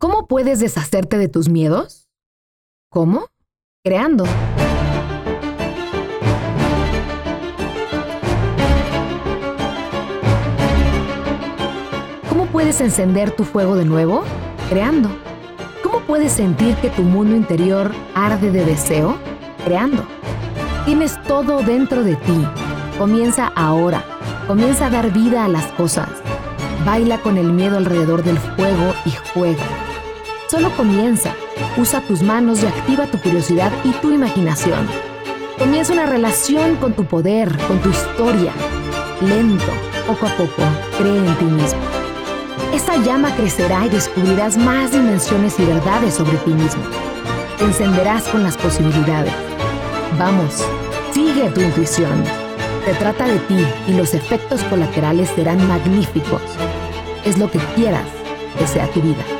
¿Cómo puedes deshacerte de tus miedos? ¿Cómo? Creando. ¿Cómo puedes encender tu fuego de nuevo? Creando. ¿Cómo puedes sentir que tu mundo interior arde de deseo? Creando. Tienes todo dentro de ti. Comienza ahora. Comienza a dar vida a las cosas. Baila con el miedo alrededor del fuego y juega. Solo comienza. Usa tus manos y activa tu curiosidad y tu imaginación. Comienza una relación con tu poder, con tu historia. Lento, poco a poco, cree en ti mismo. Esa llama crecerá y descubrirás más dimensiones y verdades sobre ti mismo. Te encenderás con las posibilidades. Vamos, sigue tu intuición. Se trata de ti y los efectos colaterales serán magníficos. Es lo que quieras que sea tu vida.